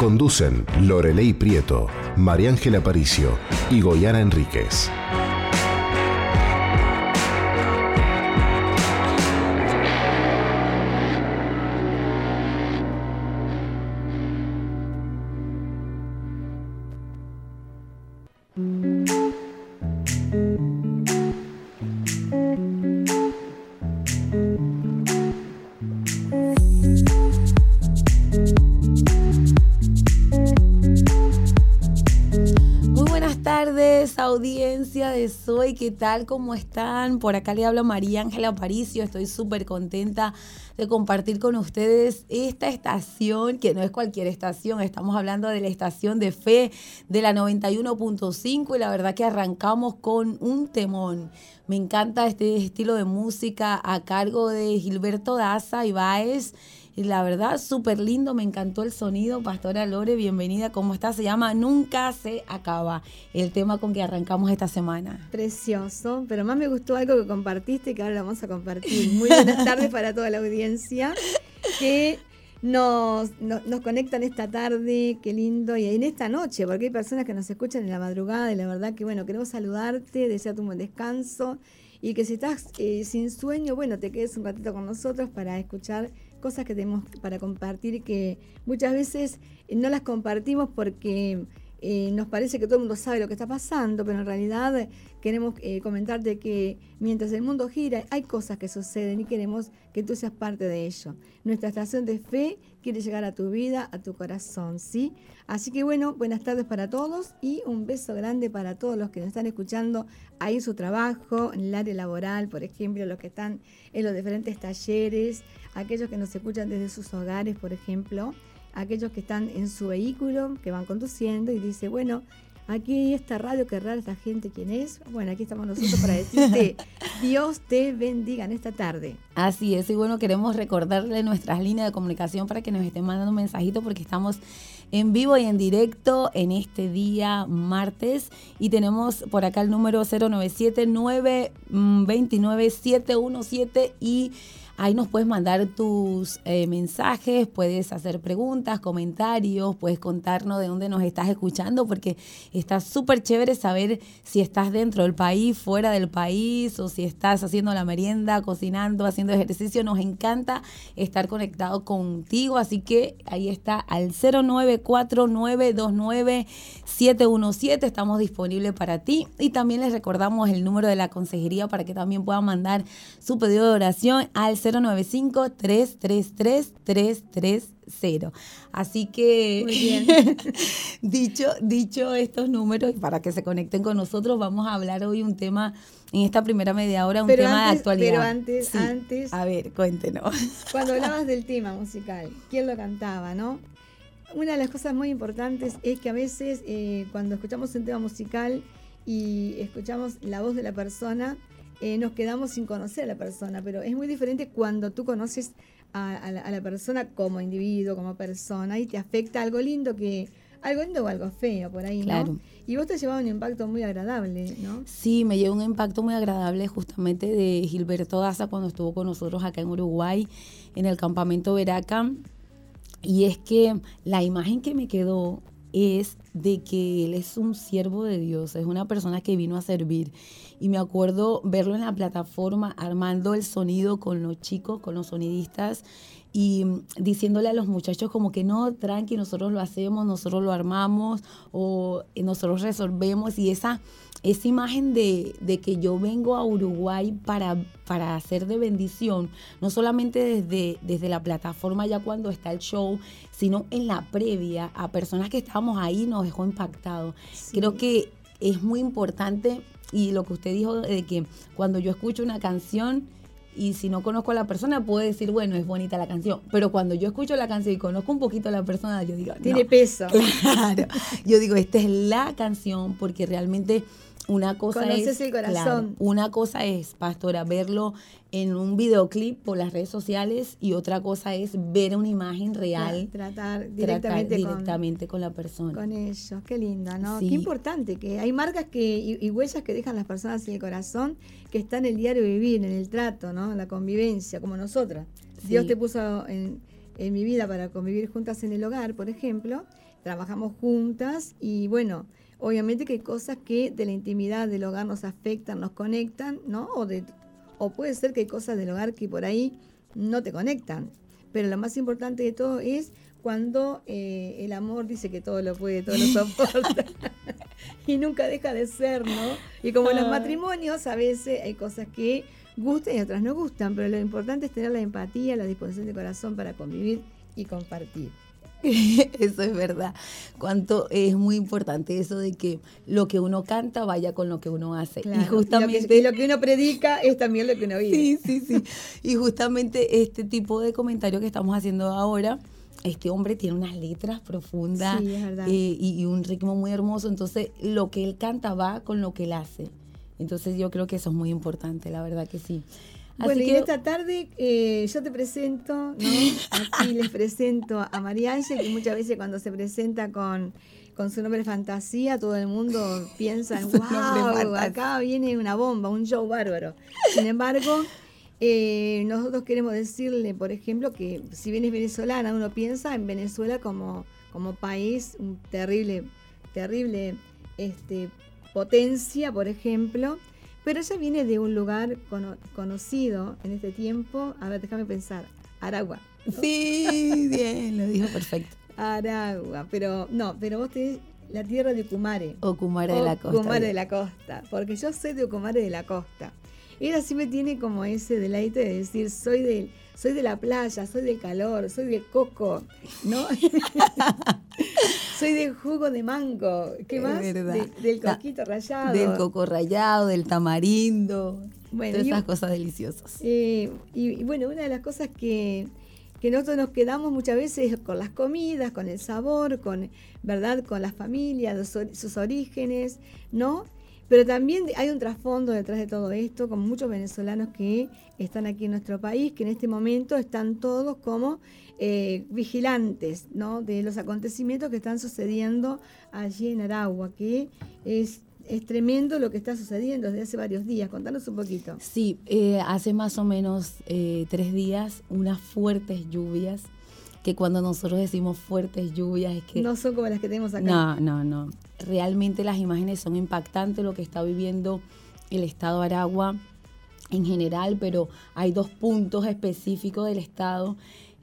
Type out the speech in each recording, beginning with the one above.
Conducen Lorelei Prieto, María Ángela Aparicio y Goyana Enríquez. ¿Qué tal? ¿Cómo están? Por acá le habla María Ángela Aparicio, estoy súper contenta de compartir con ustedes esta estación, que no es cualquier estación, estamos hablando de la estación de fe de la 91.5 y la verdad que arrancamos con un temón. Me encanta este estilo de música a cargo de Gilberto Daza y Baez. Y la verdad, súper lindo, me encantó el sonido. Pastora Lore, bienvenida. ¿Cómo está? Se llama Nunca se acaba, el tema con que arrancamos esta semana. Precioso, pero más me gustó algo que compartiste que ahora lo vamos a compartir. Muy buenas tardes para toda la audiencia que nos, nos, nos conectan esta tarde, qué lindo, y en esta noche, porque hay personas que nos escuchan en la madrugada y la verdad que bueno, queremos saludarte, desearte un buen descanso y que si estás eh, sin sueño, bueno, te quedes un ratito con nosotros para escuchar cosas que tenemos para compartir que muchas veces no las compartimos porque eh, nos parece que todo el mundo sabe lo que está pasando, pero en realidad queremos eh, comentarte que mientras el mundo gira hay cosas que suceden y queremos que tú seas parte de ello. Nuestra estación de fe quiere llegar a tu vida, a tu corazón, ¿sí? Así que bueno, buenas tardes para todos y un beso grande para todos los que nos están escuchando ahí en su trabajo, en el área laboral, por ejemplo, los que están en los diferentes talleres, aquellos que nos escuchan desde sus hogares, por ejemplo, aquellos que están en su vehículo, que van conduciendo y dice, bueno, aquí esta radio, qué rara esta gente, ¿quién es? Bueno, aquí estamos nosotros para decirte, Dios te bendiga en esta tarde. Así es, y bueno, queremos recordarle nuestras líneas de comunicación para que nos estén mandando un mensajito porque estamos en vivo y en directo en este día martes y tenemos por acá el número 097-929-717 y Ahí nos puedes mandar tus eh, mensajes, puedes hacer preguntas, comentarios, puedes contarnos de dónde nos estás escuchando, porque está súper chévere saber si estás dentro del país, fuera del país, o si estás haciendo la merienda, cocinando, haciendo ejercicio. Nos encanta estar conectado contigo, así que ahí está al 094929717. Estamos disponibles para ti y también les recordamos el número de la consejería para que también puedan mandar su pedido de oración al 095-333-330. Así que, Muy bien. dicho, dicho estos números, y para que se conecten con nosotros, vamos a hablar hoy un tema, en esta primera media hora, un Pero tema de actualidad. pero antes- Sí. antes- A ver, cuéntenos. Cuando hablabas del tema musical, ¿quién lo cantaba, no? Una de las cosas muy importantes es que a veces eh, cuando escuchamos un tema musical y escuchamos la voz de la persona, eh, nos quedamos sin conocer a la persona, pero es muy diferente cuando tú conoces a, a la, a la persona como individuo, como persona, y te afecta algo lindo que algo lindo o algo feo por ahí, Claro. ¿no? Y vos te has llevado un impacto muy agradable, ¿no? Sí, me llevó un impacto muy agradable justamente de Gilberto Daza cuando estuvo con nosotros acá en Uruguay, en el campamento Veraca. Y es que la imagen que me quedó es de que él es un siervo de Dios, es una persona que vino a servir. Y me acuerdo verlo en la plataforma armando el sonido con los chicos, con los sonidistas y mm, diciéndole a los muchachos como que no, tranqui, nosotros lo hacemos, nosotros lo armamos o eh, nosotros resolvemos y esa, esa imagen de, de que yo vengo a Uruguay para, para hacer de bendición, no solamente desde, desde la plataforma ya cuando está el show, sino en la previa a personas que estábamos ahí nos dejó impactados. Sí. Creo que es muy importante y lo que usted dijo de que cuando yo escucho una canción y si no conozco a la persona puedo decir, bueno, es bonita la canción. Pero cuando yo escucho la canción y conozco un poquito a la persona, yo digo, tiene peso. Claro. Yo digo, esta es la canción porque realmente una cosa es el corazón. una cosa es, pastora, verlo en un videoclip por las redes sociales y otra cosa es ver una imagen real. tratar directamente, directamente con, la persona. Con ellos, qué linda, ¿no? Qué importante que hay marcas que y, huellas que dejan las personas en el corazón que están en el diario vivir, en el trato, ¿no? En la convivencia, como nosotras. Dios te puso en, en mi vida para convivir juntas en el hogar, por ejemplo. Trabajamos juntas y bueno, Obviamente que hay cosas que de la intimidad del hogar nos afectan, nos conectan, ¿no? O, de, o puede ser que hay cosas del hogar que por ahí no te conectan. Pero lo más importante de todo es cuando eh, el amor dice que todo lo puede, todo lo soporta. y nunca deja de ser, ¿no? Y como en los matrimonios, a veces hay cosas que gustan y otras no gustan, pero lo importante es tener la empatía, la disposición de corazón para convivir y compartir. eso es verdad. Cuánto es muy importante eso de que lo que uno canta vaya con lo que uno hace. y justamente lo que, uno predica es también lo que uno vive. Sí, sí, sí. Y justamente este tipo de comentario que estamos haciendo ahora, este hombre tiene unas letras profundas eh, y, y un ritmo muy hermoso. Entonces, lo que él canta va con lo que él hace. Entonces, yo creo que eso es muy importante, la verdad que sí bueno, y esta tarde eh, yo te presento, ¿no? Aquí les presento a María Ángel, que muchas veces cuando se presenta con, con su nombre fantasía, todo el mundo piensa en wow, acá viene una bomba, un show bárbaro. Sin embargo, eh, nosotros queremos decirle, por ejemplo, que si bien es venezolana, uno piensa en Venezuela como, como país, un terrible, terrible este, potencia, por ejemplo, pero ella viene de un lugar conocido en este tiempo. A ver, déjame pensar. Aragua. Sí, bien, lo dijo perfecto. Aragua, pero no, pero vos tenés la tierra de Ocumare. Ocumare de la costa. Ocumare de la costa, porque yo soy de Ocumare de la costa. Ella sí me tiene como ese deleite de decir, soy del soy de la playa, soy del calor, soy del coco, ¿no? soy del jugo de mango, ¿qué más? del coquito rallado. Del coco rallado, del tamarindo, bueno, todas esas cosas deliciosas. Eh, y, bueno, una de las cosas que, que nosotros nos quedamos muchas veces con las comidas, con el sabor, con, ¿verdad? Con las familias, sus orígenes, ¿no? Pero también hay un trasfondo detrás de todo esto, con muchos venezolanos que están aquí en nuestro país, que en este momento están todos como eh, vigilantes ¿no? de los acontecimientos que están sucediendo allí en Aragua, que es es tremendo lo que está sucediendo desde hace varios días. Contanos un poquito. Sí, eh, hace más o menos eh, tres días unas fuertes lluvias, que cuando nosotros decimos fuertes lluvias es que... No son como las que tenemos acá. No, no, no realmente las imágenes son impactantes lo que está viviendo el estado de Aragua en general, pero hay dos puntos específicos del estado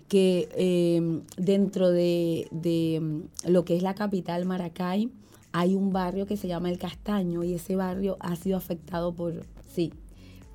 que eh, dentro de, mm, lo que es la capital Maracay hay un barrio que se llama El Castaño y ese barrio ha sido afectado por, sí.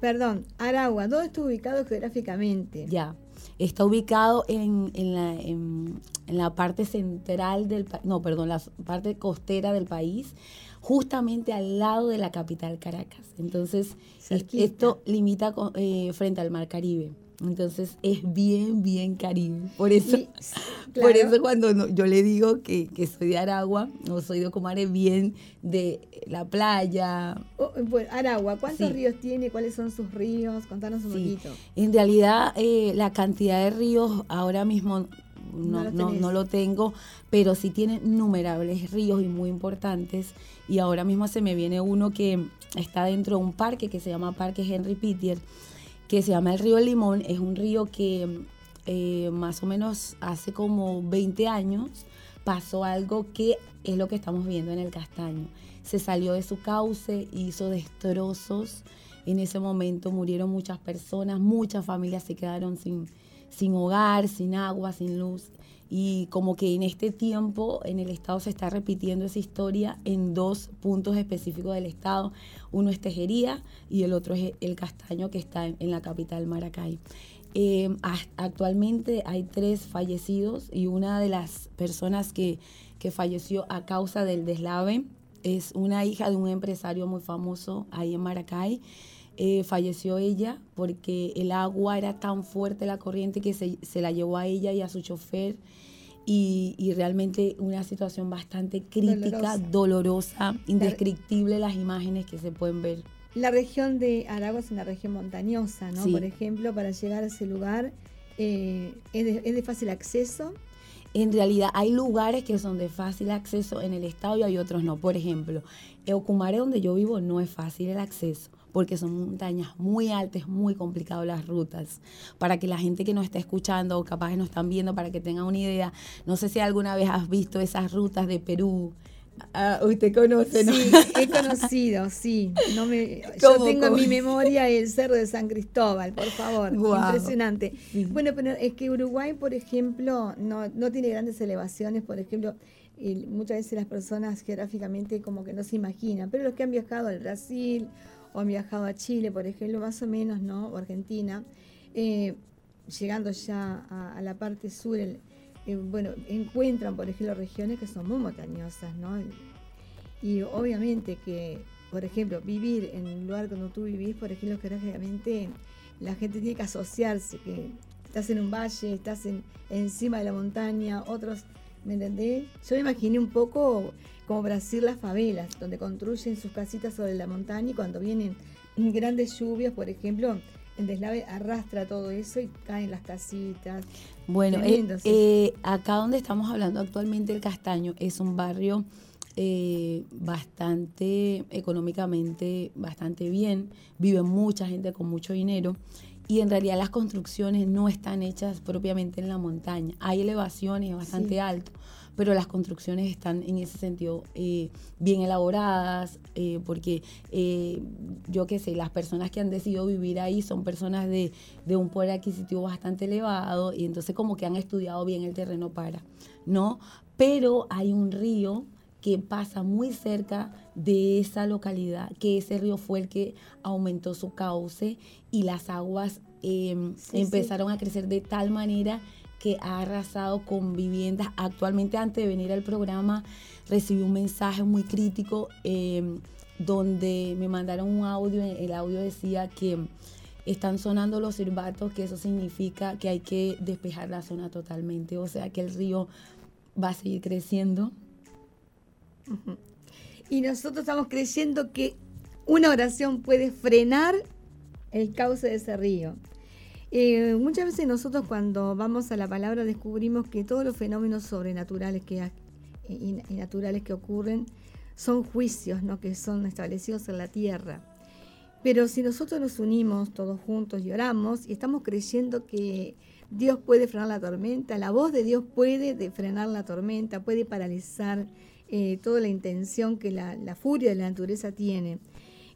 Perdón, Aragua, ¿dónde está ubicado geográficamente? Ya, está ubicado en, la, en, la, parte central del no, perdón, la parte costera del país, justamente al lado de la capital Caracas. Entonces, esto limita eh, frente al Mar Caribe. Entonces es bien, bien caribe. Por eso, por eso cuando yo le digo que, soy de Aragua o soy de Ocumare, bien de la playa. Oh, Aragua, ¿cuántos ríos tiene? ¿Cuáles son sus ríos? Contanos un poquito. En realidad, eh, la cantidad de ríos ahora mismo no, no, lo tengo, pero sí tiene innumerables ríos y muy importantes. Y ahora mismo se me viene uno que está dentro de un parque que se llama Parque Henry Pittier que se llama el río Limón. Es un río que eh, más o menos hace como 20 años pasó algo que es lo que estamos viendo en el castaño. Se salió de su cauce, hizo destrozos. En ese momento murieron muchas personas, muchas familias se quedaron sin, sin hogar, sin agua, sin luz. Y como que en este tiempo en el Estado se está repitiendo esa historia en dos puntos específicos del Estado. Uno es Tejería y el otro es el Castaño que está en, la capital Maracay. Eh, actualmente hay tres fallecidos y una de las personas que, que falleció a causa del deslave es una hija de un empresario muy famoso ahí en Maracay. Eh, falleció ella porque el agua era tan fuerte la corriente que se, se la llevó a ella y a su chofer y, y realmente una situación bastante crítica, dolorosa, indescriptible las imágenes que se pueden ver. La región de Aragua es una región montañosa, ¿no? Por ejemplo, para llegar a ese lugar eh, ¿es, de, ¿es de fácil acceso? en realidad hay lugares que son de fácil acceso en el estado y hay otros no. Por ejemplo, Eucumare, donde yo vivo, no es fácil el acceso porque son montañas muy altas, muy complicadas las rutas. Para que la gente que nos está escuchando o capaz que nos están viendo, para que tengan una idea, no sé si alguna vez has visto esas rutas de Perú, Ah, usted conoce, ¿no? Sí, he conocido, sí. No me, yo tengo en mi memoria el Cerro de San Cristóbal, por favor. Impresionante. Bueno, pero es que Uruguay, por ejemplo, no, no tiene grandes elevaciones, por ejemplo, y muchas veces las personas geográficamente como que no se imaginan, pero los que han viajado al Brasil o han viajado a Chile, por ejemplo, más o menos, ¿no? O Argentina, eh, llegando ya a, la parte sur, eh, bueno, encuentran, por ejemplo, regiones que son muy montañosas, ¿no? Y obviamente que, por ejemplo, vivir en un lugar donde tú vivís, por ejemplo, geográficamente, la gente tiene que asociarse, que estás en un valle, estás en, encima de la montaña, otros, ¿me entendés? Yo me imaginé un poco como Brasil las favelas, donde construyen sus casitas sobre la montaña y cuando vienen grandes lluvias, por ejemplo, el deslave arrastra todo eso y caen las casitas. Bueno, eh, eh, acá donde estamos hablando actualmente, el Castaño es un barrio eh, bastante económicamente, bastante bien, vive mucha gente con mucho dinero y en realidad las construcciones no están hechas propiamente en la montaña. Hay elevaciones bastante altas pero las construcciones están en ese sentido eh, bien elaboradas, eh, porque eh, yo qué sé, las personas que han decidido vivir ahí son personas de, de, un poder adquisitivo bastante elevado y entonces como que han estudiado bien el terreno para, ¿no? Pero hay un río que pasa muy cerca de esa localidad, que ese río fue el que aumentó su cauce y las aguas empezaron a crecer de tal manera que ha arrasado con viviendas. Actualmente, antes de venir al programa, recibí un mensaje muy crítico em, donde me mandaron un audio. El audio decía que están sonando los silbatos, que eso significa que hay que despejar la zona totalmente. O sea, que el río va a seguir creciendo. Y nosotros estamos creyendo que una oración puede frenar el cauce de ese río. Eh, muchas veces nosotros cuando vamos a la palabra descubrimos que todos los fenómenos sobrenaturales que, y, naturales que ocurren son juicios ¿no? que son establecidos en la tierra. Pero si nosotros nos unimos todos juntos y oramos y estamos creyendo que Dios puede frenar la tormenta, la voz de Dios puede frenar la tormenta, puede paralizar eh, toda la intención que la, furia de la naturaleza tiene.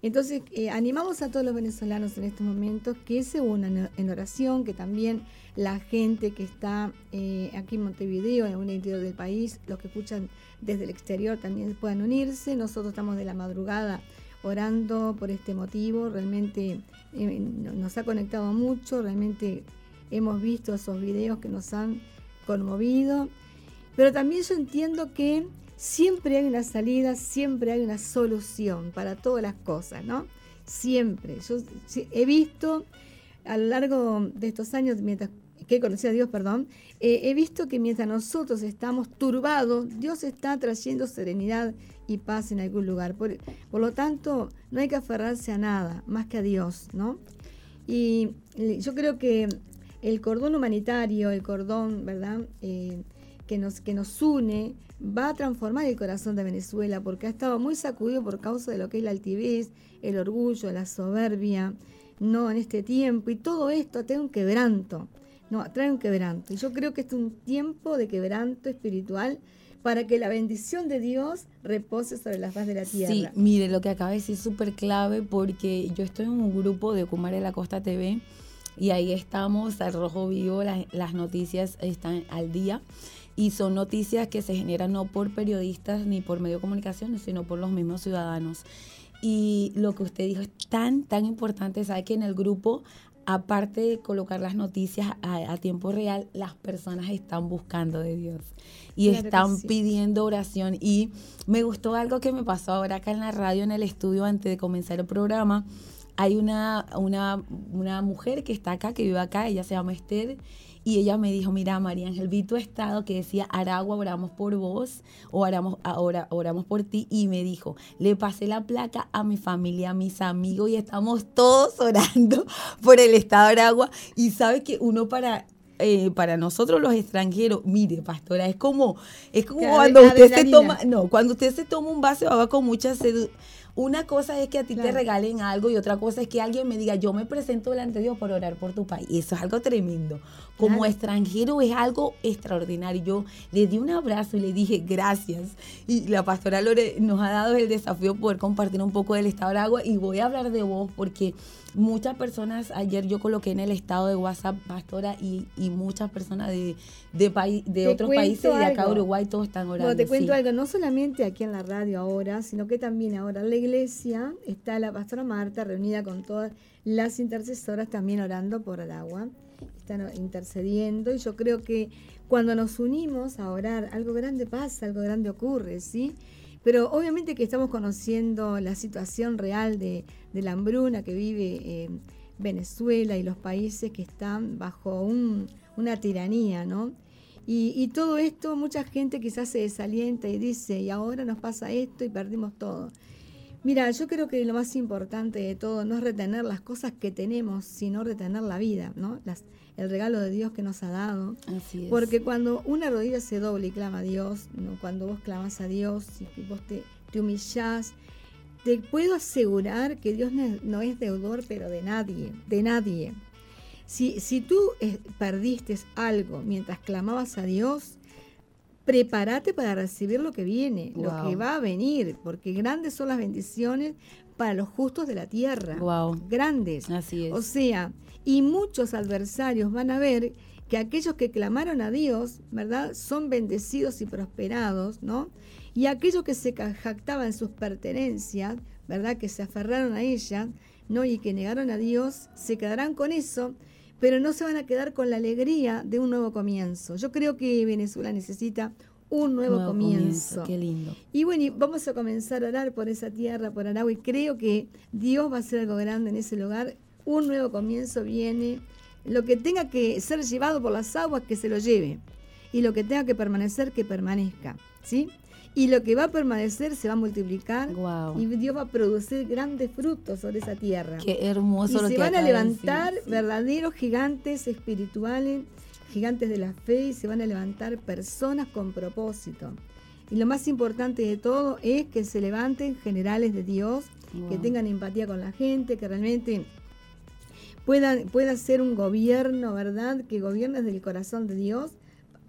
Entonces, eh, animamos a todos los venezolanos en estos momentos que se unan en oración, que también la gente que está eh, aquí en Montevideo, en el interior del país, los que escuchan desde el exterior también puedan unirse. Nosotros estamos de la madrugada orando por este motivo, realmente nos ha conectado mucho, realmente hemos visto esos videos que nos han conmovido, pero también yo entiendo que siempre hay una salida, siempre hay una solución para todas las cosas, ¿no? Siempre. Yo he visto a lo largo de estos años, mientras que he conocido a Dios, perdón, eh, he visto que mientras nosotros estamos turbados, Dios está trayendo serenidad y paz en algún lugar. Por, lo tanto, no hay que aferrarse a nada más que a Dios, ¿no? Y yo creo que el cordón humanitario, el cordón, ¿verdad? Eh, que, nos, que nos une, va a transformar el corazón de Venezuela porque ha estado muy sacudido por causa de lo que es la altivez, el orgullo, la soberbia, no en este tiempo y todo esto trae un quebranto, no, trae un quebranto. Y yo creo que es un tiempo de quebranto espiritual para que la bendición de Dios repose sobre la faz de la tierra. Sí, mire, lo que acaba de decir es súper clave porque yo estoy en un grupo de Ocumar de la Costa TV y ahí estamos al rojo vivo, las, las noticias están al día y son noticias que se generan no por periodistas ni por medio de comunicación, sino por los mismos ciudadanos. Y lo que usted dijo es tan, tan importante, sabe que en el grupo, aparte de colocar las noticias a, tiempo real, las personas están buscando de Dios y están pidiendo oración. Y me gustó algo que me pasó ahora acá en la radio, en el estudio, antes de comenzar el programa hay una, una, una mujer que está acá, que vive acá, ella se llama Esther, y ella me dijo, mira, María Ángel, vi tu estado que decía, Aragua, oramos por vos, o oramos, ahora oramos por ti, y me dijo, le pasé la placa a mi familia, a mis amigos, y estamos todos orando por el estado de Aragua, y sabe que uno para eh, para nosotros los extranjeros, mire, pastora, es como, es como cuando usted se toma, no, cuando usted se toma un vaso de agua con mucha sed, una cosa es que a ti te regalen algo y otra cosa es que alguien me diga, yo me presento delante de Dios por orar por tu país. Eso es algo tremendo. Como extranjero es algo extraordinario. Yo le di un abrazo y le dije gracias. Y la pastora Lore nos ha dado el desafío de poder compartir un poco del estado de agua y voy a hablar de vos porque muchas personas, ayer yo coloqué en el estado de WhatsApp, pastora, y, muchas personas de, de, de otros países, de acá Uruguay, todos están orando. te cuento algo, no solamente aquí en la radio ahora, sino que también ahora en la iglesia está la pastora Marta reunida con todas las intercesoras también orando por el agua, están intercediendo y yo creo que cuando nos unimos a orar, algo grande pasa, algo grande ocurre, ¿sí? Pero obviamente que estamos conociendo la situación real de, la hambruna que vive eh, Venezuela y los países que están bajo una tiranía, ¿no? Y, todo esto, mucha gente quizás se desalienta y dice, y ahora nos pasa esto y perdimos todo. Mira, yo creo que lo más importante de todo no es retener las cosas que tenemos, sino retener la vida, ¿no? Las, el regalo de Dios que nos ha dado. Porque cuando una rodilla se doble y clama a Dios, ¿no? cuando vos clamas a Dios y vos te, te humillás, te puedo asegurar que Dios no es deudor, pero de nadie, de nadie. Si, si tú eh, perdiste algo mientras clamabas a Dios, prepárate para recibir lo que viene, lo que va a venir, porque grandes son las bendiciones para los justos de la tierra. Wow. Grandes. Así es. O sea, y muchos adversarios van a ver que aquellos que clamaron a Dios, ¿verdad? Son bendecidos y prosperados, ¿no? Y aquellos que se jactaban en sus pertenencias, ¿verdad? Que se aferraron a ellas, ¿no? Y que negaron a Dios, se quedarán con eso, pero no se van a quedar con la alegría de un nuevo comienzo. Yo creo que Venezuela necesita un nuevo, comienzo. Qué lindo. Y bueno, vamos a comenzar a orar por esa tierra, por Aragua, y creo que Dios va a hacer algo grande en ese lugar un nuevo comienzo viene. Lo que tenga que ser llevado por las aguas, que se lo lleve. Y lo que tenga que permanecer, que permanezca. ¿Sí? Y lo que va a permanecer se va a multiplicar. Y Dios va a producir grandes frutos sobre esa tierra. Qué hermoso y se van a levantar verdaderos gigantes espirituales, gigantes de la fe, y se van a levantar personas con propósito. Y lo más importante de todo es que se levanten generales de Dios, que tengan empatía con la gente, que realmente pueda, pueda ser un gobierno, ¿verdad? Que gobierne desde el corazón de Dios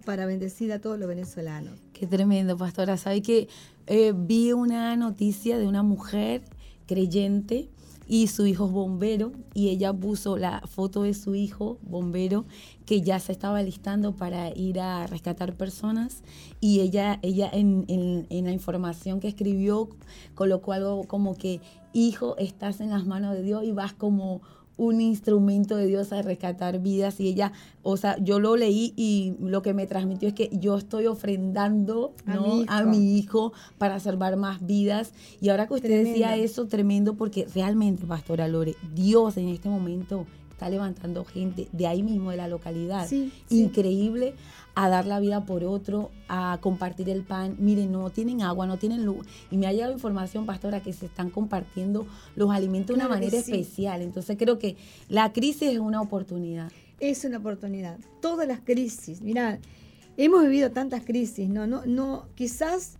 para bendecir a todos los venezolanos. Qué tremendo, pastora. Sabe que eh, vi una noticia de una mujer creyente y su hijo bombero y ella puso la foto de su hijo bombero que ya se estaba listando para ir a rescatar personas y ella, ella en, en la información que escribió colocó algo como que hijo estás en las manos de Dios y vas como un instrumento de Dios a rescatar vidas y ella, o sea, yo lo leí y lo que me transmitió es que yo estoy ofrendando a, mi, hijo. para salvar más vidas. Y ahora que usted decía eso, tremendo, porque realmente, Pastora Lore, Dios en este momento está levantando gente de ahí mismo, de la localidad. Increíble a dar la vida por otro, a compartir el pan. Miren, no tienen agua, no tienen luz. Y me ha llegado información, pastora, que se están compartiendo los alimentos de una manera especial. Entonces creo que la crisis es una oportunidad. Es una oportunidad. Todas las crisis, mira, hemos vivido tantas crisis, no, no, no, quizás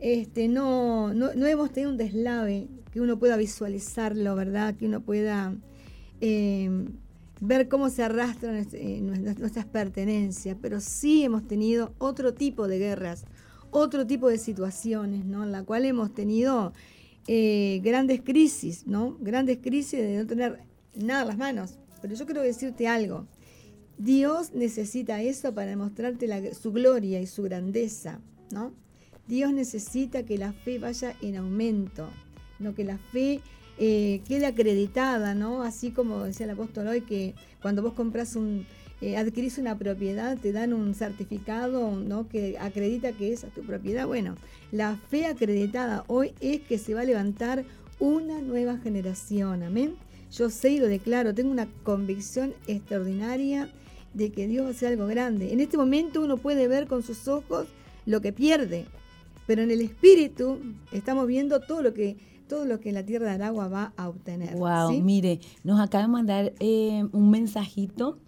este, no, no, hemos tenido un deslave que uno pueda visualizarlo, ¿verdad? Que uno pueda eh, ver cómo se arrastran este, nuestras pertenencias, pero sí hemos tenido otro tipo de guerras, otro tipo de situaciones, ¿no? En la cual hemos tenido eh, grandes crisis, ¿no? Grandes crisis de no tener nada en las manos. Pero yo quiero decirte algo. Dios necesita eso para demostrarte su gloria y su grandeza, ¿no? Dios necesita que la fe vaya en aumento, no que la fe eh, quede acreditada, ¿no? Así como decía el apóstol hoy, que cuando vos compras un, eh, adquirís una propiedad, te dan un certificado, ¿no? Que acredita que esa es tu propiedad. Bueno, la fe acreditada hoy es que se va a levantar una nueva generación, amén. yo sé y lo declaro, tengo una convicción extraordinaria de que Dios va a hacer algo grande. En este momento uno puede ver con sus ojos lo que pierde, pero en el espíritu estamos viendo todo lo que todo lo que la tierra de Aragua va a obtener. Wow, mire, nos acaba de mandar eh, un mensajito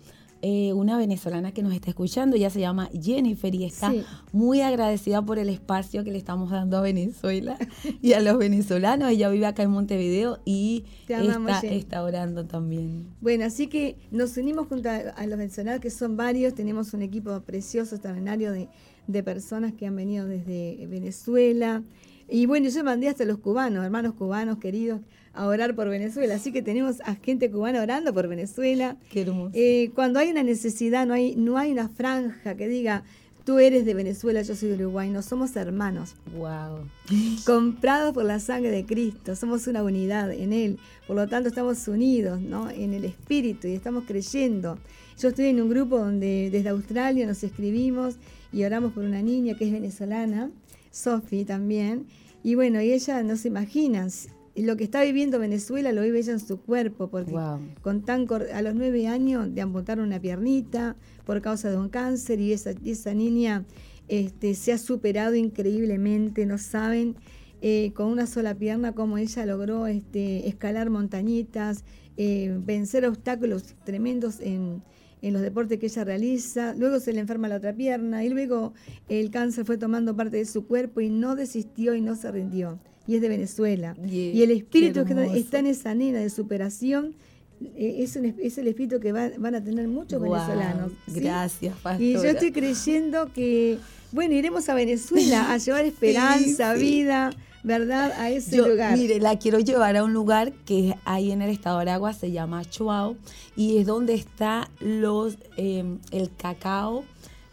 eh, una venezolana que nos está escuchando, ella se llama Jennifer y está muy agradecida por el espacio que le estamos dando a Venezuela y a los venezolanos. Ella vive acá en Montevideo y está, orando también. Bueno, así que nos unimos junto a, los venezolanos, que son varios, tenemos un equipo precioso, extraordinario de, de personas que han venido desde Venezuela. Y bueno, yo mandé hasta los cubanos, hermanos cubanos queridos, a orar por Venezuela. Así que tenemos a gente cubana orando por Venezuela. Qué hermoso. Eh, cuando hay una necesidad, no hay, no hay una franja que diga, tú eres de Venezuela, yo soy de Uruguay. No somos hermanos. Wow. Comprados por la sangre de Cristo. Somos una unidad en Él. Por lo tanto, estamos unidos ¿no? en el Espíritu y estamos creyendo. Yo estoy en un grupo donde desde Australia nos escribimos y oramos por una niña que es venezolana, Sofi también. Y bueno, y ella no se imagina, lo que está viviendo Venezuela lo vive ella en su cuerpo, porque con tan a los nueve años de amputar una piernita por causa de un cáncer y esa, esa niña este, se ha superado increíblemente, no saben, eh, con una sola pierna cómo ella logró este, escalar montañitas, eh, vencer obstáculos tremendos en, en los deportes que ella realiza, luego se le enferma la otra pierna y luego el cáncer fue tomando parte de su cuerpo y no desistió y no se rindió y es de Venezuela. y el espíritu que está en esa nena de superación eh, es, es el espíritu que van a tener muchos venezolanos. Gracias, pastora. Y yo estoy creyendo que, bueno, iremos a Venezuela a llevar esperanza, vida, ¿verdad? A ese lugar. Mire, la quiero llevar a un lugar que hay en el estado de Aragua, se llama Chuao, y es donde está los, eh, el cacao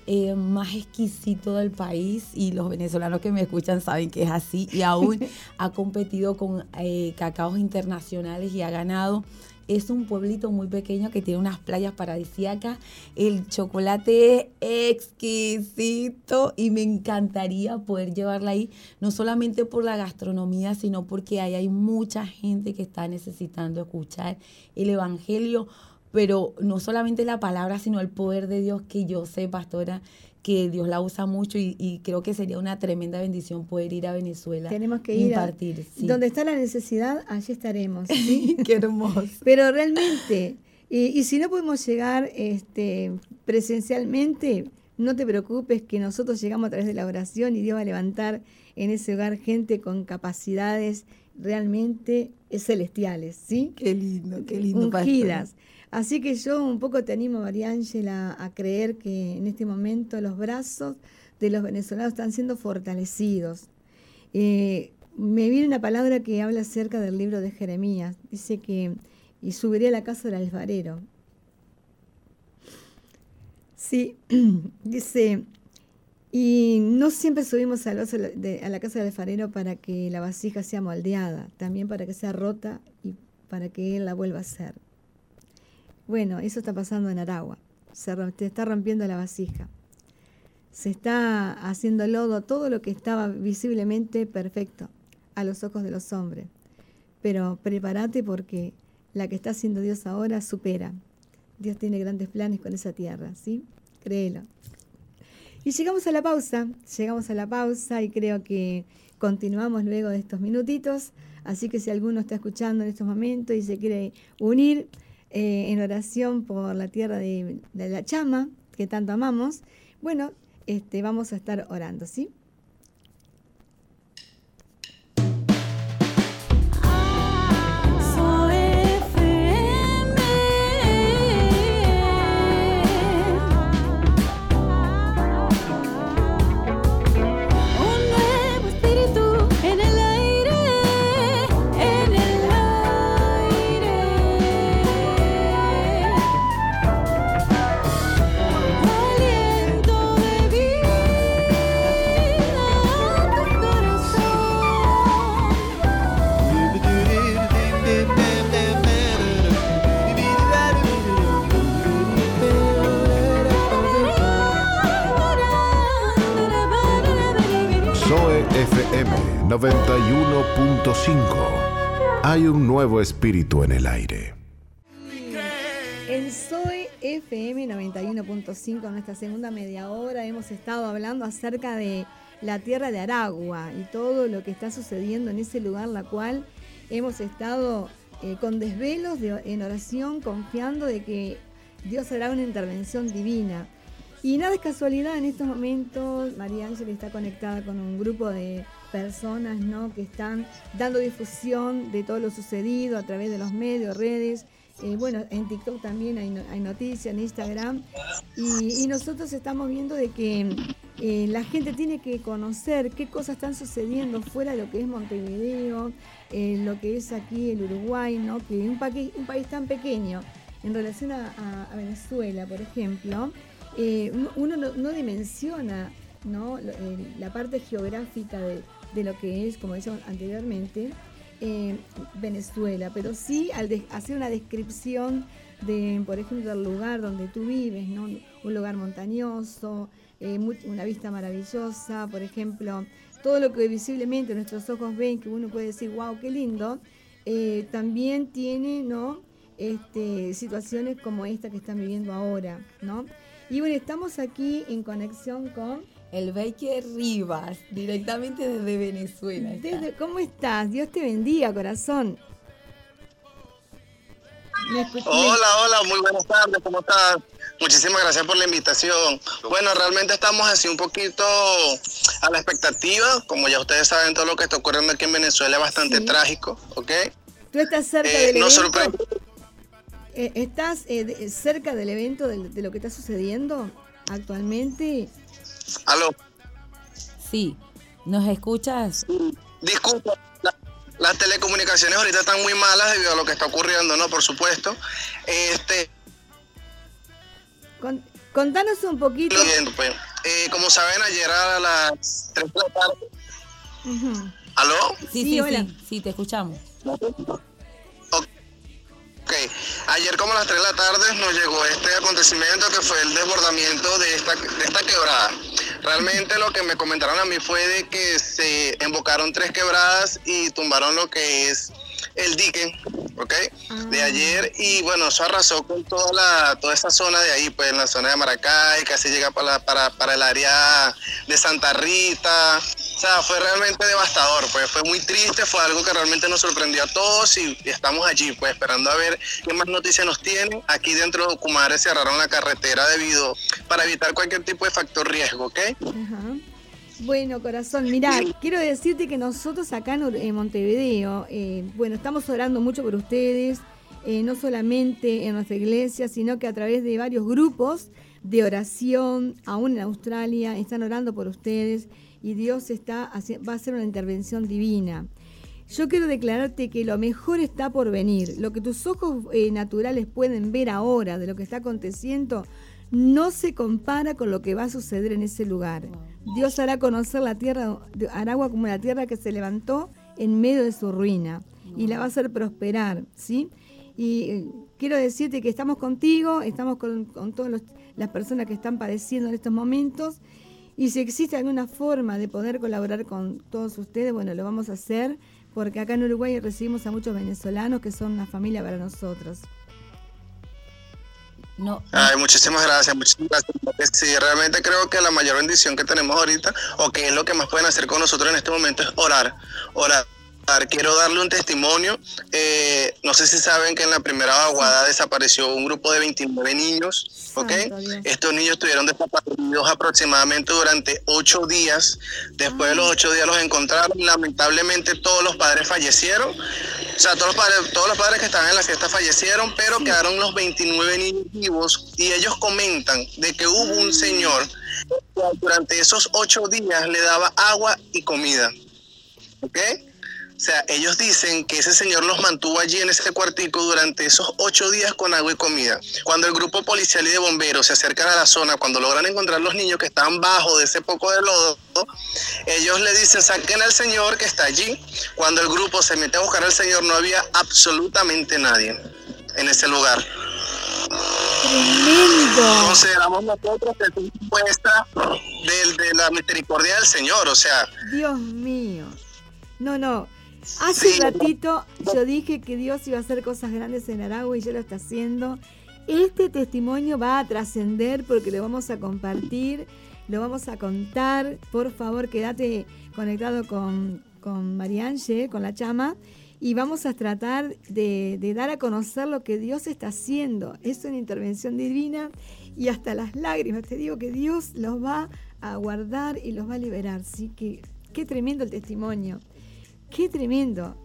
eh, más exquisito del país y los venezolanos que me escuchan saben que es así y aún ha competido con eh, cacaos internacionales y ha ganado. Es un pueblito muy pequeño que tiene unas playas paradisíacas. El chocolate es exquisito y me encantaría poder llevarla ahí, no solamente por la gastronomía, sino porque ahí hay mucha gente que está necesitando escuchar el Evangelio pero no solamente la palabra, sino el poder de Dios que yo sé, pastora, que Dios la usa mucho y, creo que sería una tremenda bendición poder ir a Venezuela. Tenemos que ir impartir, donde está la necesidad, allí estaremos. Qué hermoso. Pero realmente, y, si no podemos llegar este, presencialmente, no te preocupes que nosotros llegamos a través de la oración y Dios va a levantar en ese hogar gente con capacidades realmente celestiales, ¿sí? Qué lindo, qué lindo. Ungidas. Así que yo un poco te animo, María Ángela, a creer que en este momento los brazos de los venezolanos están siendo fortalecidos. Eh, me viene una palabra que habla acerca del libro de Jeremías. Dice que, y subiré a la casa del alfarero. Sí, dice, y no siempre subimos a, a la casa del alfarero para que la vasija sea moldeada, también para que sea rota y para que él la vuelva a hacer. Bueno, eso está pasando en Aragua. Se está rompiendo la vasija. Se está haciendo lodo todo lo que estaba visiblemente perfecto a los ojos de los hombres. Pero prepárate porque la que está haciendo Dios ahora supera. Dios tiene grandes planes con esa tierra, ¿sí? Créelo. Y llegamos a la pausa, llegamos a la pausa y creo que continuamos luego de estos minutitos. Así que si alguno está escuchando en estos momentos y se quiere unir, eh, en oración por la tierra de, de, la chama, que tanto amamos, bueno, este, vamos a estar orando, ¿sí? 91.5. Hay un nuevo espíritu en el aire. En Soy FM 91.5, en nuestra segunda media hora, hemos estado hablando acerca de la tierra de Aragua y todo lo que está sucediendo en ese lugar, la cual hemos estado eh, con desvelos en oración, confiando de que Dios hará una intervención divina. Y nada es casualidad, en estos momentos María Ángela está conectada con un grupo de personas ¿no? que están dando difusión de todo lo sucedido a través de los medios, redes. Eh, bueno, en TikTok también hay, noticias, en Instagram. Y, nosotros estamos viendo de que eh, la gente tiene que conocer qué cosas están sucediendo fuera de lo que es Montevideo, eh, lo que es aquí el Uruguay, ¿no? que un, un país tan pequeño en relación a Venezuela, por ejemplo. Uno no, dimensiona ¿no? La parte geográfica de, lo que es, como decíamos anteriormente, eh, Venezuela, pero sí al hacer una descripción de, por ejemplo, del lugar donde tú vives, ¿no? un lugar montañoso, una vista maravillosa, por ejemplo, todo lo que visiblemente nuestros ojos ven, que uno puede decir, wow, qué lindo, también tiene ¿no? este, situaciones como esta que están viviendo ahora, ¿no? Y bueno, estamos aquí en conexión con... El Baker Rivas, directamente desde Venezuela. ¿Cómo estás? Dios te bendiga, corazón. Hola, hola, muy buenas tardes, ¿cómo estás? Muchísimas gracias por la invitación. Bueno, realmente estamos así un poquito a la expectativa. Como ya ustedes saben, todo lo que está ocurriendo aquí en Venezuela es bastante trágico, ¿ok? Tú estás cerca eh, del evento. Sorprende eh, ¿Estás eh, cerca del evento de, lo que está sucediendo actualmente? ¿Aló? Sí, ¿nos escuchas? Disculpa, las telecomunicaciones ahorita están muy malas debido a lo que está ocurriendo, ¿no? Por supuesto. Este... contanos un poquito. Pues. Eh, como saben, ayer a las 3 de la tarde. ¿Aló? Sí, sí, sí, sí, te escuchamos. Ayer como a las 3 de la tarde nos llegó este acontecimiento que fue el desbordamiento de esta, esta quebrada. Realmente lo que me comentaron a mí fue de que se embocaron tres quebradas y tumbaron lo que es el dique, ¿ok? De ah. ayer y bueno, eso arrasó con toda la toda esa zona de ahí, pues en la zona de Maracay, casi llega para, para, para el área de Santa Rita. O sea, fue realmente devastador, pues fue muy triste, fue algo que realmente nos sorprendió a todos y, estamos allí, pues esperando a ver qué más noticias nos tienen. Aquí dentro de Ocumare cerraron la carretera debido para evitar cualquier tipo de factor riesgo, ¿ok? Bueno, corazón, mira, quiero decirte que nosotros acá en Montevideo, eh, bueno, estamos orando mucho por ustedes, eh, no solamente en nuestra iglesia, sino que a través de varios grupos de oración, aún en Australia, están orando por ustedes y Dios está, va a hacer una intervención divina. Yo quiero declararte que lo mejor está por venir. Lo que tus ojos eh, naturales pueden ver ahora de lo que está aconteciendo no se compara con lo que va a suceder en ese lugar. Dios hará conocer la tierra de Aragua como la tierra que se levantó en medio de su ruina y la va a hacer prosperar, ¿sí? Y eh, quiero decirte que estamos contigo, estamos con, todas las personas que están padeciendo en estos momentos y si existe alguna forma de poder colaborar con todos ustedes, bueno, lo vamos a hacer porque acá en Uruguay recibimos a muchos venezolanos que son una familia para nosotros. No. Ay, muchísimas gracias, muchísimas gracias. Sí, realmente creo que la mayor bendición que tenemos ahorita, o que es lo que más pueden hacer con nosotros en este momento, es orar. Orar quiero darle un testimonio. Eh, no sé si saben que en la primera vaguada desapareció un grupo de 29 niños. ¿ok? Estos niños estuvieron desaparecidos aproximadamente durante ocho días. Después de los ocho días los encontraron. Lamentablemente todos los padres fallecieron. O sea, todos los padres, todos los padres que estaban en la fiesta fallecieron, pero quedaron los 29 niños vivos. Y ellos comentan de que hubo un señor que durante esos ocho días le daba agua y comida. ¿Ok? O sea, ellos dicen que ese señor los mantuvo allí en ese cuartico durante esos ocho días con agua y comida. Cuando el grupo policial y de bomberos se acercan a la zona, cuando logran encontrar los niños que estaban bajo de ese poco de lodo, ellos le dicen, saquen al señor que está allí. Cuando el grupo se mete a buscar al señor, no había absolutamente nadie en ese lugar. Tremendo. Consideramos nosotros que es respuesta de la misericordia del Señor, o sea. Dios mío. No, no, Hace un ratito yo dije que Dios iba a hacer cosas grandes en Aragua y ya lo está haciendo. Este testimonio va a trascender porque lo vamos a compartir, lo vamos a contar. Por favor, quédate conectado con, con Mariange, con la chama, y vamos a tratar de, de, dar a conocer lo que Dios está haciendo. Es una intervención divina y hasta las lágrimas. Te digo que Dios los va a guardar y los va a liberar. Así que qué tremendo el testimonio. Qué tremendo.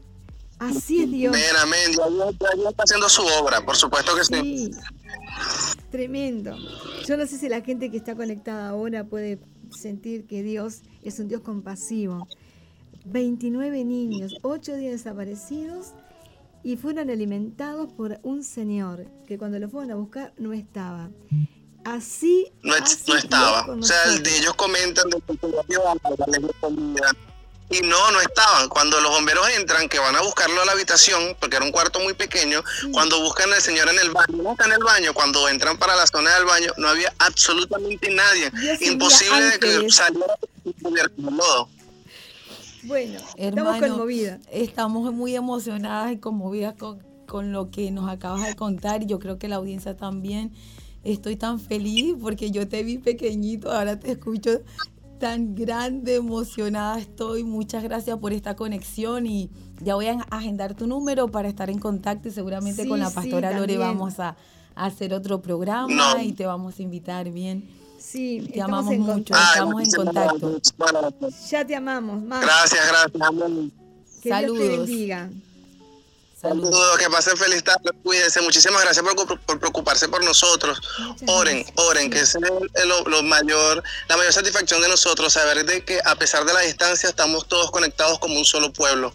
Así es Dios. Amén, amén. Dios, está haciendo su obra, por supuesto que sí. Tremendo. Yo no sé si la gente que está conectada ahora puede sentir que Dios es un Dios compasivo. 29 niños, 8 días desaparecidos y fueron alimentados por un señor que cuando lo fueron a buscar no estaba. Así no, así no estaba. O sea, de ellos comentan de comida y no, no estaban. Cuando los bomberos entran, que van a buscarlo a la habitación, porque era un cuarto muy pequeño, cuando buscan al señor en el baño, no está en el baño, cuando entran para la zona del baño, no había absolutamente nadie. Imposible de que saliera lodo. Bueno, estamos conmovidas. Estamos muy emocionadas y conmovidas con, con lo que nos acabas de contar y yo creo que la audiencia también. Estoy tan feliz porque yo te vi pequeñito, ahora te escucho tan grande, emocionada estoy. Muchas gracias por esta conexión y ya voy a agendar tu número para estar en contacto y seguramente con la pastora Lore vamos a, hacer otro programa y te vamos a invitar bien. Sí, te amamos mucho, estamos en contacto. Ya te amamos, Gracias, gracias. Que Saludos. Dios te bendiga. Saludos, que pasen feliz tarde, cuídense. Muchísimas gracias por, preocuparse por nosotros. oren, oren, que es lo, mayor, la mayor satisfacción de nosotros, saber de que a pesar de la distancia estamos todos conectados como un solo pueblo.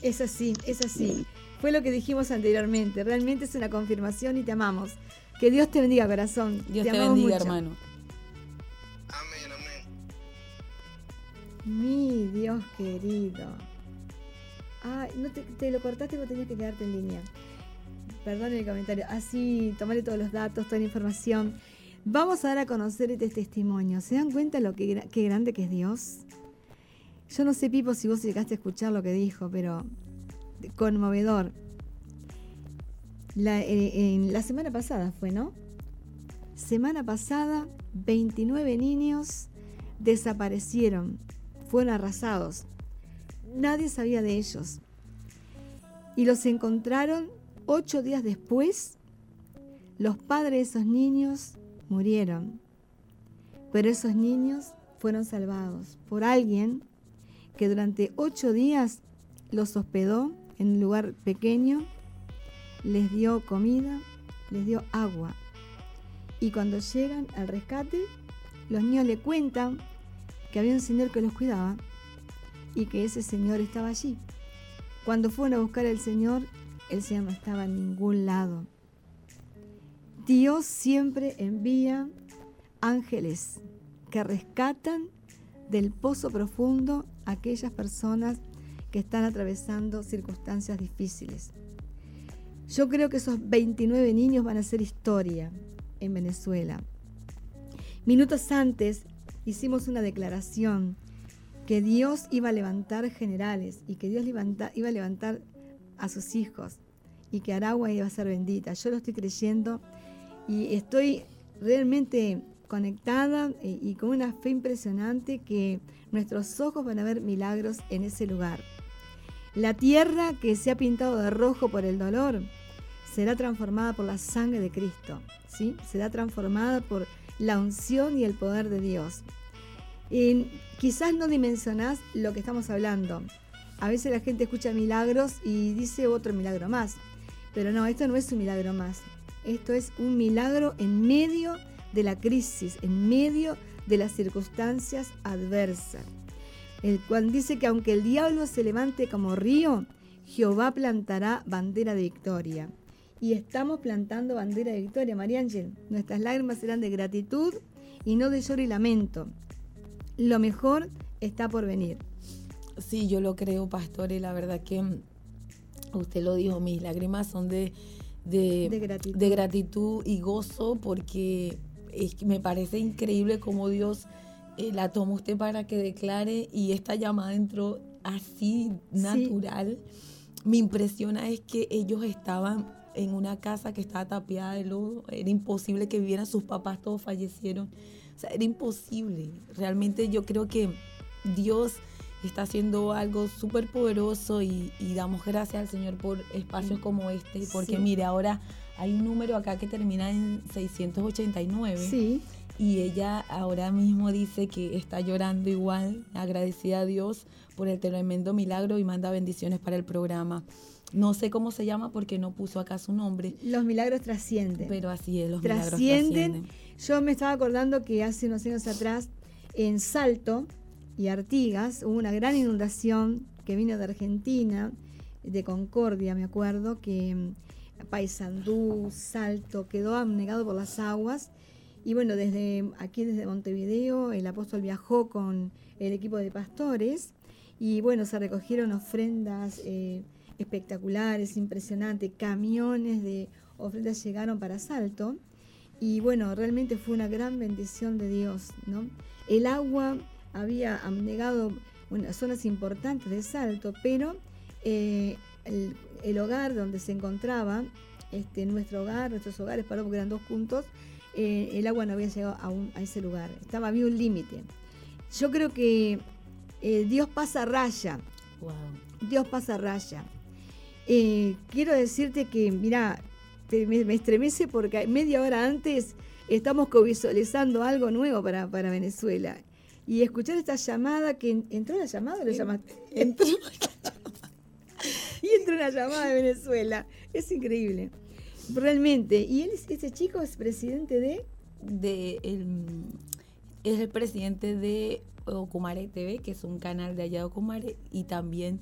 Es así, es así. Fue lo que dijimos anteriormente. Realmente es una confirmación y te amamos. Que Dios te bendiga, corazón. Dios te, bendiga, hermano. Amén, amén. Mi Dios querido. Ah, te, lo cortaste porque tenías que quedarte en línea. Perdón el comentario. Así, tomaré todos los datos, toda la información. Vamos a dar a conocer este testimonio. ¿Se dan cuenta lo qué grande que es Dios? Yo no sé, Pipo, si vos llegaste a escuchar lo que dijo, pero conmovedor. La, eh, la semana pasada fue, ¿no? Semana pasada, 29 niños desaparecieron, fueron arrasados nadie sabía de ellos. Y los encontraron ocho días después. Los padres de esos niños murieron. Pero esos niños fueron salvados por alguien que durante ocho días los hospedó en un lugar pequeño, les dio comida, les dio agua. Y cuando llegan al rescate, los niños le cuentan que había un señor que los cuidaba y que ese Señor estaba allí. Cuando fueron a buscar al Señor, el Señor no estaba en ningún lado. Dios siempre envía ángeles que rescatan del pozo profundo a aquellas personas que están atravesando circunstancias difíciles. Yo creo que esos 29 niños van a ser historia en Venezuela. Minutos antes hicimos una declaración que Dios iba a levantar generales y que Dios iba a levantar a sus hijos y que Aragua iba a ser bendita. Yo lo estoy creyendo y estoy realmente conectada eh, y con una fe impresionante que nuestros ojos van a ver milagros en ese lugar. La tierra que se ha pintado de rojo por el dolor será transformada por la sangre de Cristo, ¿sí? Será transformada por la unción y el poder de Dios. Y quizás no dimensionás lo que estamos hablando. A veces la gente escucha milagros y dice otro milagro más. Pero no, esto no es un milagro más. Esto es un milagro en medio de la crisis, en medio de las circunstancias adversas. El cual dice que aunque el diablo se levante como río, Jehová plantará bandera de victoria. Y estamos plantando bandera de victoria, María Ángel. Nuestras lágrimas serán de gratitud y no de lloro y lamento lo mejor está por venir. Sí, yo lo creo, pastor, y la verdad que usted lo dijo, mis lágrimas son de, de, gratitud. y gozo porque es, me parece increíble cómo Dios eh, la toma usted para que declare y esta llamada entró así natural. Me impresiona es que ellos estaban en una casa que estaba tapiada de lodo. Era imposible que vivieran sus papás, todos fallecieron. O sea, era imposible. Realmente yo creo que Dios está haciendo algo súper poderoso y, damos gracias al Señor por espacios mm. como este, porque mire, ahora hay un número acá que termina en 689. Sí. Y ella ahora mismo dice que está llorando igual, agradecida a Dios por el tremendo milagro y manda bendiciones para el programa. No sé cómo se llama porque no puso acá su nombre. Los milagros trascienden. Pero así es, los milagros trascienden. Yo me estaba acordando que hace unos años atrás, en Salto y Artigas, hubo una gran inundación que vino de Argentina, de Concordia, me acuerdo, que mm, Paysandú, Salto, quedó abnegado por las aguas. Y bueno, desde aquí, desde Montevideo, el apóstol viajó con el equipo de pastores y bueno, se recogieron ofrendas eh, espectaculares, impresionantes, camiones de ofrendas llegaron para Salto y bueno, realmente fue una gran bendición de Dios, ¿no? El agua había abnegado unas zonas importantes de Salto, pero eh, el, hogar donde se encontraba, este, nuestro hogar, nuestros hogares, para porque eran dos puntos, eh, el agua no había llegado a, ese lugar. Estaba, había un límite. Yo creo que eh, Dios pasa raya. Dios pasa raya. Eh, quiero decirte que, mira, me, estremece porque media hora antes estamos visualizando algo nuevo para, para Venezuela. Y escuchar esta llamada, que entró la llamada o llamaste? Entró y entró una llamada de Venezuela. Es increíble. Realmente. ¿Y él, ese chico es presidente de? de es el presidente de Ocumare TV, que es un canal de allá de Ocumare, y también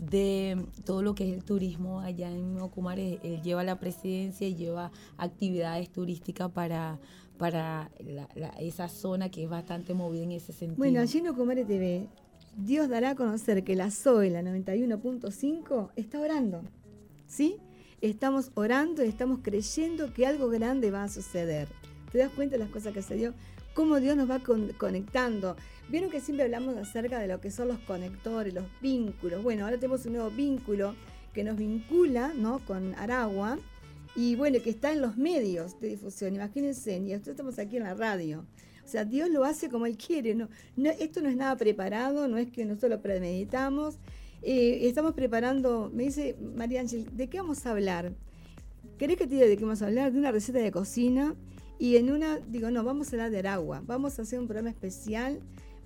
de todo lo que es el turismo allá en Ocumare. Él lleva la presidencia y lleva actividades turísticas para, para esa zona que es bastante movida en ese sentido. Bueno, allí en Ocumare TV, Dios dará a conocer que la ZOE, la 91.5, está orando. ¿Sí? estamos orando y estamos creyendo que algo grande va a suceder. ¿Te das cuenta de las cosas que se dio? Cómo Dios nos va conectando. Vieron que siempre hablamos acerca de lo que son los conectores, los vínculos. Bueno, ahora tenemos un nuevo vínculo que nos vincula ¿no? con Aragua y bueno, que está en los medios de difusión. Imagínense, y nosotros estamos aquí en la radio. O sea, Dios lo hace como Él quiere. No, no, esto no es nada preparado, no es que nosotros lo premeditamos. Eh, estamos preparando, me dice María Ángel, ¿de qué vamos a hablar? ¿Querés que te diga de qué vamos a hablar? De una receta de cocina. Y en una, digo, no, vamos a hablar de Aragua. Vamos a hacer un programa especial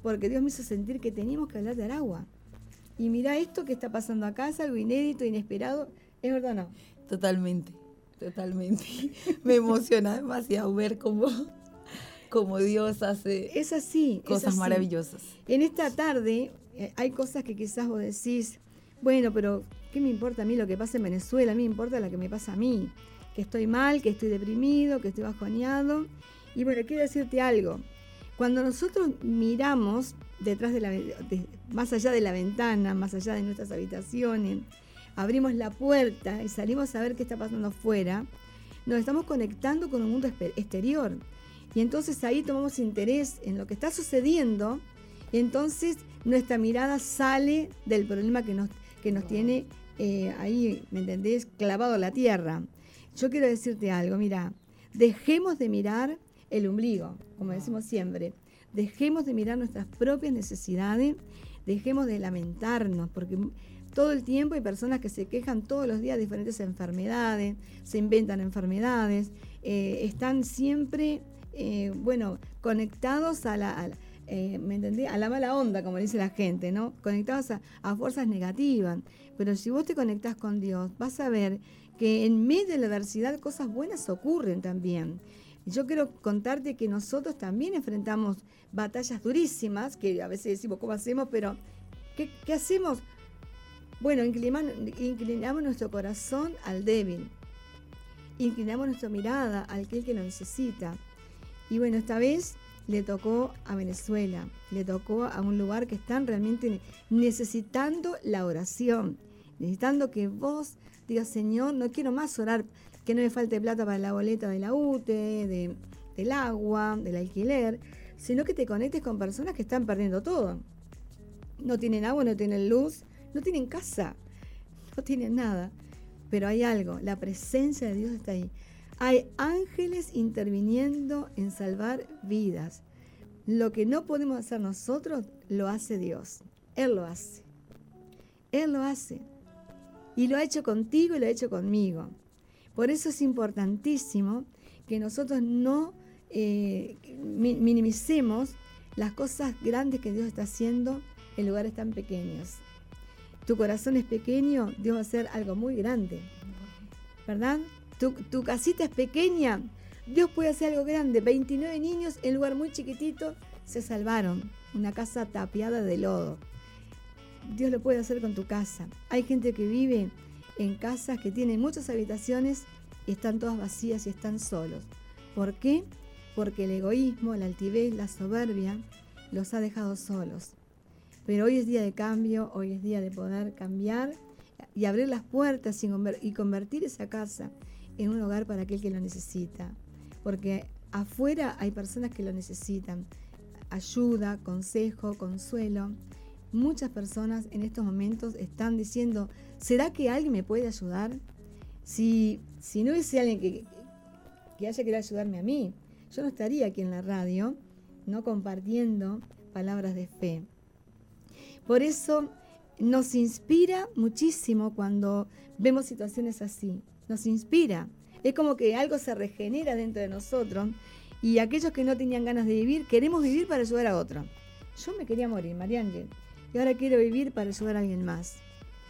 porque Dios me hizo sentir que teníamos que hablar de Aragua. Y mira esto que está pasando acá, es algo inédito, inesperado. ¿Es verdad o no? Totalmente, totalmente. me emociona demasiado ver cómo, cómo Dios hace es así, cosas maravillosas. En esta tarde eh, hay cosas que quizás vos decís, bueno, pero ¿qué me importa a mí lo que pasa en Venezuela? A mí me importa lo que me pasa a mí, que estoy mal, que estoy deprimido, que estoy bajoneado. Y bueno, quiero decirte algo. Cuando nosotros miramos detrás de la, más allá de la ventana, más allá de nuestras habitaciones, abrimos la puerta y salimos a ver qué está pasando afuera, nos estamos conectando con un mundo exterior. Y entonces ahí tomamos interés en lo que está sucediendo y entonces nuestra mirada sale del problema que nos, que nos tiene eh, ahí, ¿me entendés?, clavado a la tierra. Yo quiero decirte algo, mira, dejemos de mirar el ombligo, como decimos siempre, dejemos de mirar nuestras propias necesidades, dejemos de lamentarnos, porque todo el tiempo hay personas que se quejan todos los días de diferentes enfermedades, se inventan enfermedades, eh, están siempre, eh, bueno, conectados a la, eh, ¿me entendí? A la mala onda, como dice la gente, ¿no? Conectados a, fuerzas negativas. Pero si vos te conectás con Dios, vas a ver que en medio de la adversidad cosas buenas ocurren también. Yo quiero contarte que nosotros también enfrentamos batallas durísimas, que a veces decimos, ¿cómo hacemos? Pero, ¿qué, hacemos? Bueno, inclinamos, nuestro corazón al débil. Inclinamos nuestra mirada al aquel que lo necesita. Y bueno, esta vez le tocó a Venezuela, le tocó a un lugar que están realmente necesitando la oración, necesitando que vos digas, Señor, no quiero más orar, que no me falte plata para la boleta de la UTE, del agua, del alquiler, sino que te conectes con personas que están perdiendo todo. No tienen agua, no tienen luz, no tienen casa, no tienen nada. pero hay algo, la presencia de Dios está ahí. Hay ángeles interviniendo en salvar vidas. Lo que no podemos hacer nosotros, lo hace Dios. Él lo hace. Él lo hace. Y lo ha hecho contigo y lo ha hecho conmigo. Por eso es importantísimo que nosotros no eh, minimicemos las cosas grandes que Dios está haciendo en lugares tan pequeños. Tu corazón es pequeño, Dios va a hacer algo muy grande. ¿Verdad? Tu, tu casita es pequeña, Dios puede hacer algo grande. 29 niños en lugar muy chiquitito se salvaron. Una casa tapiada de lodo. Dios lo puede hacer con tu casa. Hay gente que vive en casas que tienen muchas habitaciones están todas vacías y están solos. ¿Por qué? Porque el egoísmo, la altivez, la soberbia los ha dejado solos. Pero hoy es día de cambio, hoy es día de poder cambiar y abrir las puertas y convertir esa casa en un hogar para aquel que lo necesita. Porque afuera hay personas que lo necesitan. Ayuda, consejo, consuelo. Muchas personas en estos momentos están diciendo, ¿será que alguien me puede ayudar? Si, si no hubiese alguien que, que haya querido ayudarme a mí, yo no estaría aquí en la radio, no compartiendo palabras de fe. Por eso nos inspira muchísimo cuando vemos situaciones así. Nos inspira. Es como que algo se regenera dentro de nosotros y aquellos que no tenían ganas de vivir, queremos vivir para ayudar a otro. Yo me quería morir, María y ahora quiero vivir para ayudar a alguien más.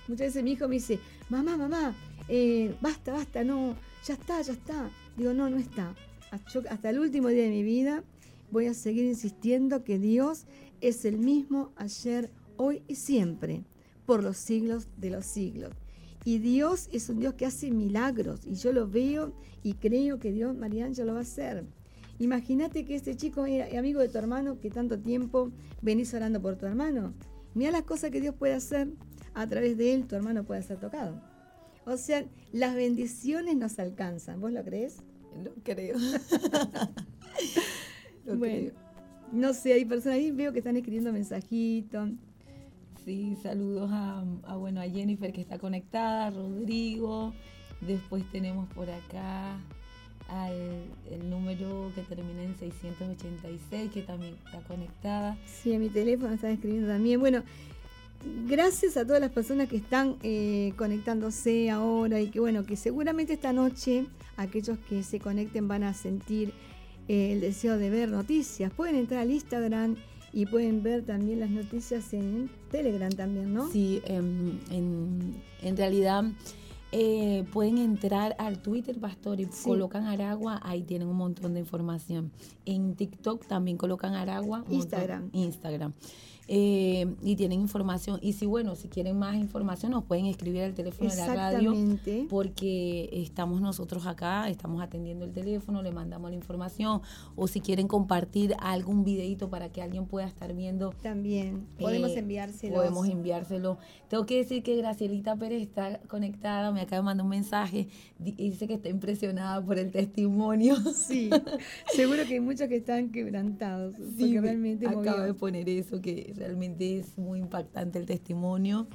Muchas veces mi hijo me dice, mamá, mamá, eh, basta, basta, no, ya está, ya está. Digo, no, no está. hasta el último día de mi vida voy a seguir insistiendo que Dios es el mismo ayer, hoy y siempre, por los siglos de los siglos. Y Dios es un Dios que hace milagros, y yo lo veo y creo que Dios, María ya lo va a hacer. Imagínate que este chico era amigo de tu hermano, que tanto tiempo venís orando por tu hermano. Mira las cosas que Dios puede hacer a través de él, tu hermano puede ser tocado. O sea, las bendiciones nos alcanzan. ¿Vos lo crees? Lo creo. bueno, no sé, hay personas ahí, veo que están escribiendo mensajitos. Sí, saludos a, bueno, a Jennifer que está conectada, Rodrigo. Después tenemos por acá al el número que termina en 686 que también está conectada. Sí, a mi teléfono están escribiendo también. Bueno, gracias a todas las personas que están eh, conectándose ahora y que bueno, que seguramente esta noche aquellos que se conecten van a sentir eh, el deseo de ver noticias. Pueden entrar al Instagram y pueden ver también las noticias en Telegram también, ¿no? Sí, em, en, en, realidad eh, pueden entrar al Twitter, Pastor, y colocan Aragua, ahí tienen un montón de información. En TikTok también colocan Aragua. Instagram. Instagram. Eh, y tienen información. Y si, bueno, si quieren más información, nos pueden escribir al teléfono de la radio. Porque estamos nosotros acá, estamos atendiendo el teléfono, le mandamos la información. O si quieren compartir algún videito para que alguien pueda estar viendo. También, podemos eh, enviárselo. Podemos enviárselo. Tengo que decir que Gracielita Pérez está conectada, me acaba de mandar un mensaje. Dice que está impresionada por el testimonio. Sí, seguro que hay muchos que están quebrantados. Sí, realmente acaba de poner eso, que realmente es muy impactante el testimonio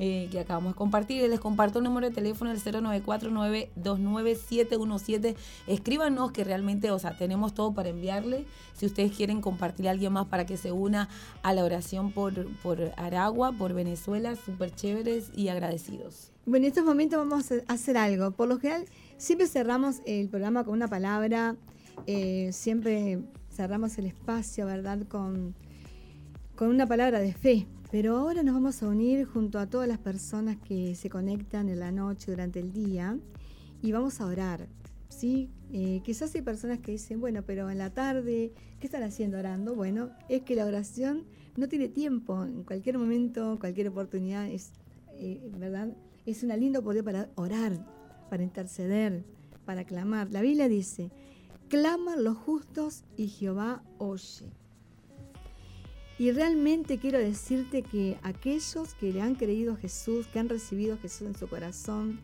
eh, que acabamos de compartir. Les comparto el número de teléfono, el 094-929-717. Escríbanos que realmente, o sea, tenemos todo para enviarle. Si ustedes quieren compartir a alguien más para que se una a la oración por, por Aragua, por Venezuela, súper chéveres y agradecidos. Bueno, en estos momentos vamos a hacer algo. Por lo general, siempre cerramos el programa con una palabra, eh, siempre cerramos el espacio, ¿verdad? Con con una palabra de fe. Pero ahora nos vamos a unir junto a todas las personas que se conectan en la noche, durante el día, y vamos a orar. ¿sí? Eh, quizás hay personas que dicen, bueno, pero en la tarde, ¿qué están haciendo orando? Bueno, es que la oración no tiene tiempo, en cualquier momento, cualquier oportunidad, es, eh, ¿verdad? Es una linda oportunidad para orar, para interceder, para clamar. La Biblia dice, claman los justos y Jehová oye. Y realmente quiero decirte que aquellos que le han creído a Jesús, que han recibido a Jesús en su corazón,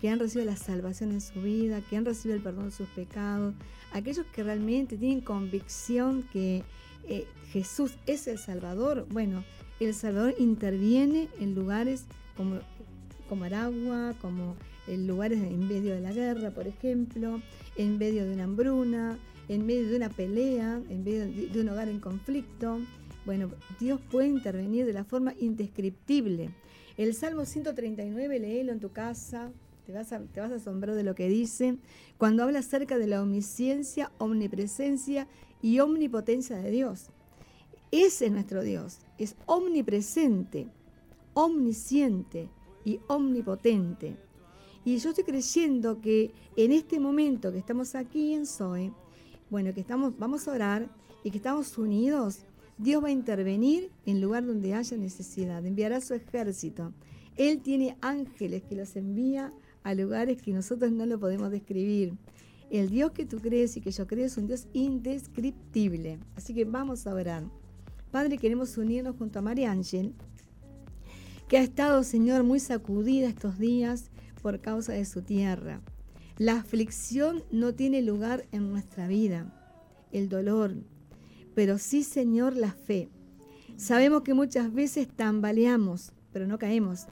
que han recibido la salvación en su vida, que han recibido el perdón de sus pecados, aquellos que realmente tienen convicción que eh, Jesús es el Salvador, bueno, el Salvador interviene en lugares como, como Aragua, como en lugares en medio de la guerra, por ejemplo, en medio de una hambruna, en medio de una pelea, en medio de un hogar en conflicto. Bueno, Dios puede intervenir de la forma indescriptible. El Salmo 139, léelo en tu casa, te vas, a, te vas a asombrar de lo que dice, cuando habla acerca de la omnisciencia, omnipresencia y omnipotencia de Dios. Ese es nuestro Dios, es omnipresente, omnisciente y omnipotente. Y yo estoy creyendo que en este momento que estamos aquí en Zoe, bueno, que estamos, vamos a orar y que estamos unidos, Dios va a intervenir en lugar donde haya necesidad, enviará su ejército. Él tiene ángeles que los envía a lugares que nosotros no lo podemos describir. El Dios que tú crees y que yo creo es un Dios indescriptible. Así que vamos a orar. Padre, queremos unirnos junto a María Ángel, que ha estado, Señor, muy sacudida estos días por causa de su tierra. La aflicción no tiene lugar en nuestra vida, el dolor, pero sí, Señor, la fe. Sabemos que muchas veces tambaleamos, pero no caemos.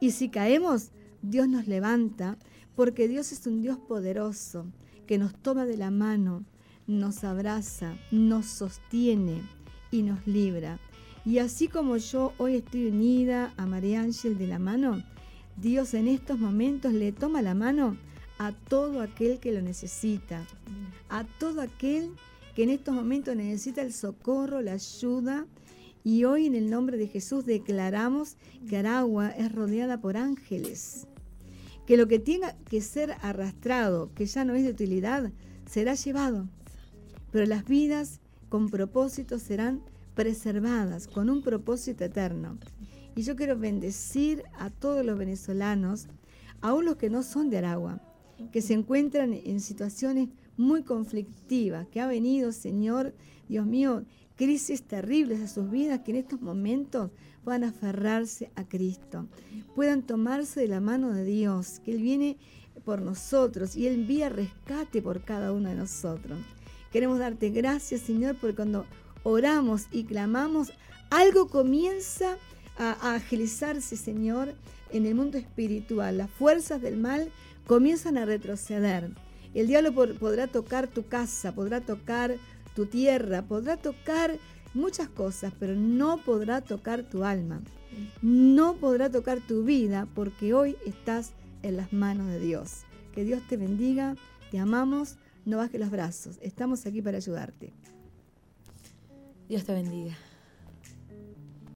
Y si caemos, Dios nos levanta, porque Dios es un Dios poderoso, que nos toma de la mano, nos abraza, nos sostiene y nos libra. Y así como yo hoy estoy unida a María Ángel de la mano, Dios en estos momentos le toma la mano a todo aquel que lo necesita, a todo aquel que en estos momentos necesita el socorro, la ayuda. Y hoy en el nombre de Jesús declaramos que Aragua es rodeada por ángeles, que lo que tenga que ser arrastrado, que ya no es de utilidad, será llevado. Pero las vidas con propósito serán preservadas, con un propósito eterno. Y yo quiero bendecir a todos los venezolanos, aún los que no son de Aragua, que se encuentran en situaciones muy conflictivas, que ha venido, Señor, Dios mío, crisis terribles a sus vidas, que en estos momentos puedan aferrarse a Cristo, puedan tomarse de la mano de Dios, que Él viene por nosotros y Él envía rescate por cada uno de nosotros. Queremos darte gracias, Señor, porque cuando oramos y clamamos, algo comienza a, agilizarse, Señor, en el mundo espiritual. Las fuerzas del mal comienzan a retroceder. El diablo podrá tocar tu casa, podrá tocar tu tierra, podrá tocar muchas cosas, pero no podrá tocar tu alma. No podrá tocar tu vida porque hoy estás en las manos de Dios. Que Dios te bendiga, te amamos, no bajes los brazos, estamos aquí para ayudarte. Dios te bendiga.